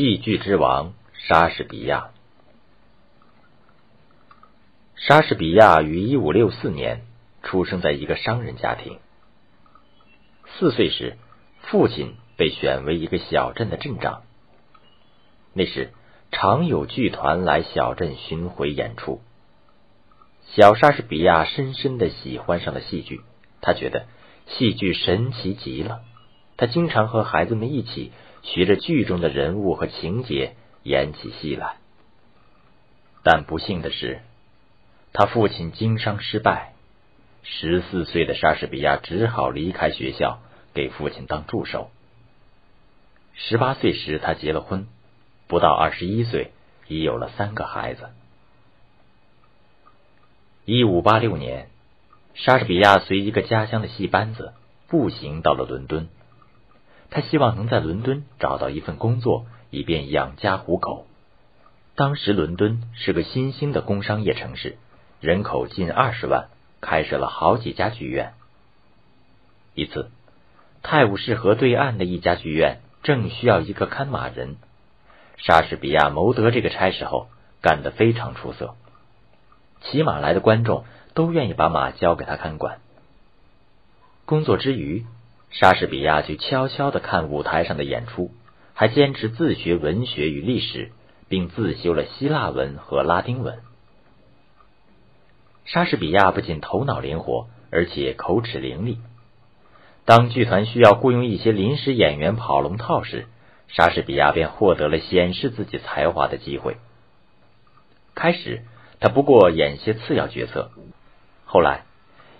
戏剧之王莎士比亚。莎士比亚于一五六四年出生在一个商人家庭。四岁时，父亲被选为一个小镇的镇长。那时，常有剧团来小镇巡回演出。小莎士比亚深深的喜欢上了戏剧，他觉得戏剧神奇极了。他经常和孩子们一起学着剧中的人物和情节演起戏来。但不幸的是，他父亲经商失败，十四岁的莎士比亚只好离开学校，给父亲当助手。十八岁时，他结了婚。不到二十一岁，已有了三个孩子。一五八六年，莎士比亚随一个家乡的戏班子步行到了伦敦。他希望能在伦敦找到一份工作，以便养家糊口。当时伦敦是个新兴的工商业城市，人口近二十万，开设了好几家剧院。一次，泰晤士河对岸的一家剧院正需要一个看马人。莎士比亚谋得这个差事后，干得非常出色。骑马来的观众都愿意把马交给他看管。工作之余，莎士比亚就悄悄的看舞台上的演出，还坚持自学文学与历史，并自修了希腊文和拉丁文。莎士比亚不仅头脑灵活，而且口齿伶俐。当剧团需要雇佣一些临时演员跑龙套时，莎士比亚便获得了显示自己才华的机会。开始，他不过演些次要角色，后来，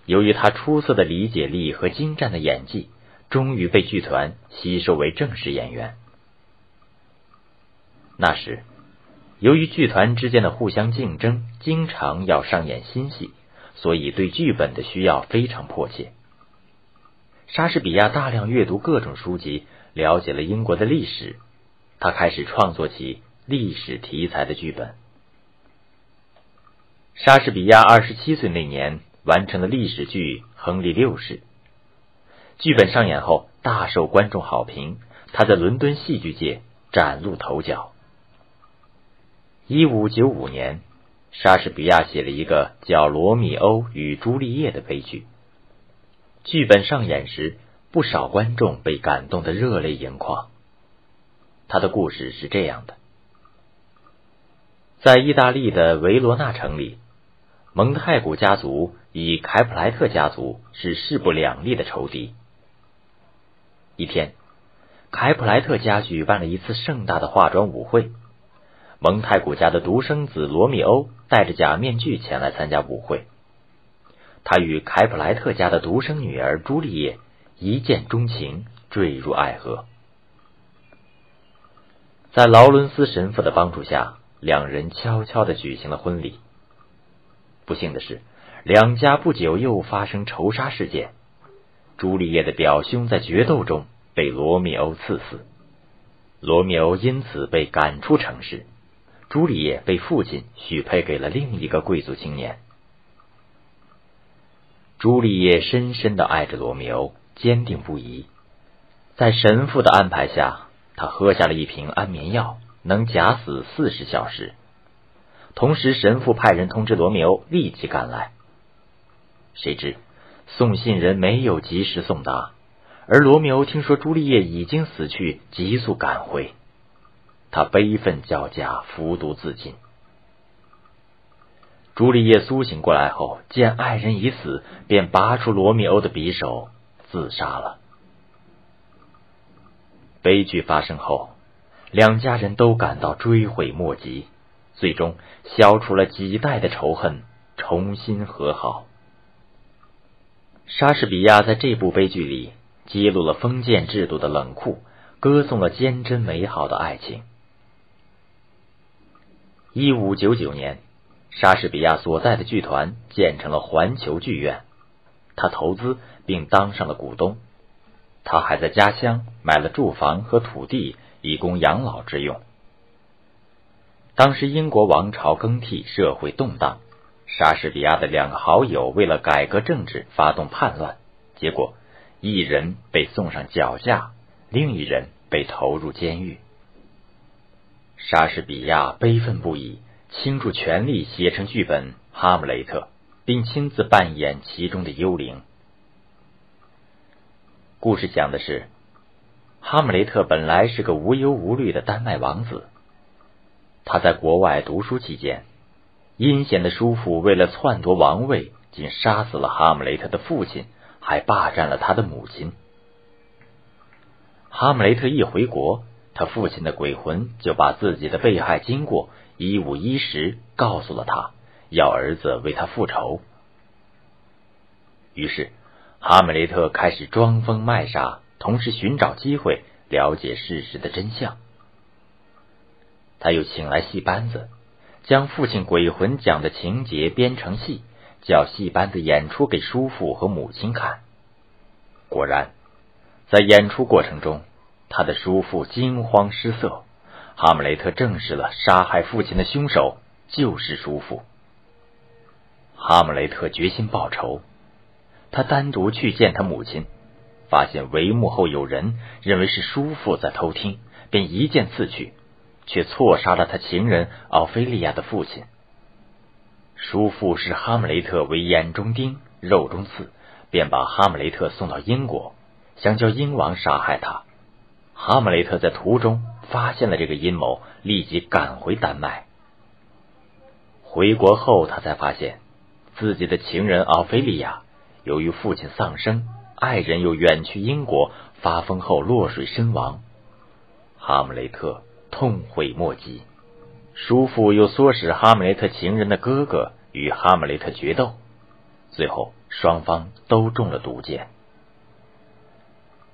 由于他出色的理解力和精湛的演技，终于被剧团吸收为正式演员。那时，由于剧团之间的互相竞争，经常要上演新戏，所以对剧本的需要非常迫切。莎士比亚大量阅读各种书籍。了解了英国的历史，他开始创作起历史题材的剧本。莎士比亚二十七岁那年完成了历史剧《亨利六世》，剧本上演后大受观众好评，他在伦敦戏剧界崭露头角。一五九五年，莎士比亚写了一个叫《罗密欧与朱丽叶》的悲剧，剧本上演时。不少观众被感动得热泪盈眶。他的故事是这样的：在意大利的维罗纳城里，蒙太古家族与凯普莱特家族是势不两立的仇敌。一天，凯普莱特家举办了一次盛大的化妆舞会，蒙太古家的独生子罗密欧戴着假面具前来参加舞会。他与凯普莱特家的独生女儿朱丽叶。一见钟情，坠入爱河。在劳伦斯神父的帮助下，两人悄悄的举行了婚礼。不幸的是，两家不久又发生仇杀事件。朱丽叶的表兄在决斗中被罗密欧刺死，罗密欧因此被赶出城市。朱丽叶被父亲许配给了另一个贵族青年。朱丽叶深深的爱着罗密欧。坚定不移，在神父的安排下，他喝下了一瓶安眠药，能假死四十小时。同时，神父派人通知罗密欧立即赶来。谁知送信人没有及时送达，而罗密欧听说朱丽叶已经死去，急速赶回。他悲愤交加，服毒自尽。朱丽叶苏醒过来后，见爱人已死，便拔出罗密欧的匕首。自杀了。悲剧发生后，两家人都感到追悔莫及，最终消除了几代的仇恨，重新和好。莎士比亚在这部悲剧里揭露了封建制度的冷酷，歌颂了坚贞美好的爱情。一五九九年，莎士比亚所在的剧团建成了环球剧院。他投资并当上了股东，他还在家乡买了住房和土地，以供养老之用。当时英国王朝更替，社会动荡，莎士比亚的两个好友为了改革政治发动叛乱，结果一人被送上绞架，另一人被投入监狱。莎士比亚悲愤不已，倾注全力写成剧本《哈姆雷特》，并亲自扮演其中的幽灵。故事讲的是，哈姆雷特本来是个无忧无虑的丹麦王子。他在国外读书期间，阴险的叔父为了篡夺王位，竟杀死了哈姆雷特的父亲，还霸占了他的母亲。哈姆雷特一回国，他父亲的鬼魂就把自己的被害经过一五一十告诉了他，要儿子为他复仇。于是。哈姆雷特开始装疯卖傻，同时寻找机会了解事实的真相。他又请来戏班子，将父亲鬼魂讲的情节编成戏，叫戏班子演出给叔父和母亲看。果然，在演出过程中，他的叔父惊慌失色。哈姆雷特证实了杀害父亲的凶手就是叔父。哈姆雷特决心报仇。他单独去见他母亲，发现帷幕后有人，认为是叔父在偷听，便一剑刺去，却错杀了他情人奥菲利亚的父亲。叔父视哈姆雷特为眼中钉、肉中刺，便把哈姆雷特送到英国，想叫英王杀害他。哈姆雷特在途中发现了这个阴谋，立即赶回丹麦。回国后，他才发现自己的情人奥菲利亚。由于父亲丧生，爱人又远去英国，发疯后落水身亡。哈姆雷特痛悔莫及，叔父又唆使哈姆雷特情人的哥哥与哈姆雷特决斗，最后双方都中了毒箭。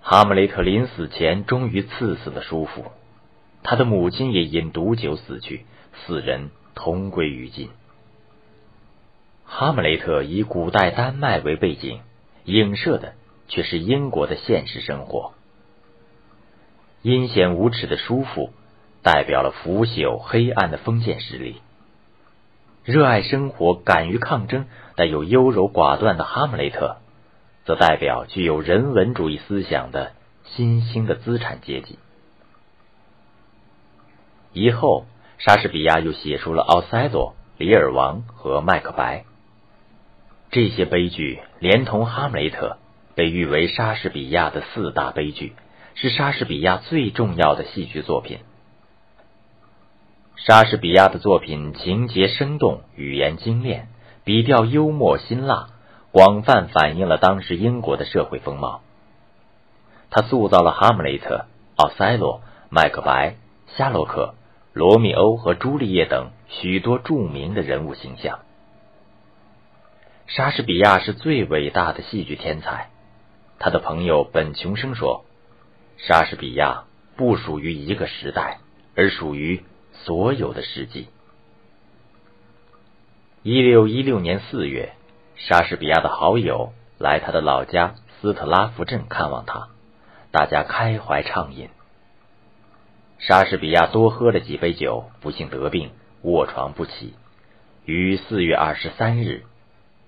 哈姆雷特临死前终于刺死了叔父，他的母亲也因毒酒死去，四人同归于尽。哈姆雷特以古代丹麦为背景，影射的却是英国的现实生活。阴险无耻的叔父代表了腐朽黑暗的封建势力，热爱生活、敢于抗争但又优柔寡断的哈姆雷特，则代表具有人文主义思想的新兴的资产阶级。以后，莎士比亚又写出了《奥赛罗》《李尔王》和《麦克白》。这些悲剧连同《哈姆雷特》，被誉为莎士比亚的四大悲剧，是莎士比亚最重要的戏剧作品。莎士比亚的作品情节生动，语言精炼，笔调幽默辛辣，广泛反映了当时英国的社会风貌。他塑造了哈姆雷特、奥赛罗、麦克白、夏洛克、罗密欧和朱丽叶等许多著名的人物形象。莎士比亚是最伟大的戏剧天才，他的朋友本琼生说：“莎士比亚不属于一个时代，而属于所有的事迹。”一六一六年四月，莎士比亚的好友来他的老家斯特拉福镇看望他，大家开怀畅饮。莎士比亚多喝了几杯酒，不幸得病，卧床不起，于四月二十三日。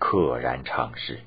溘然长逝。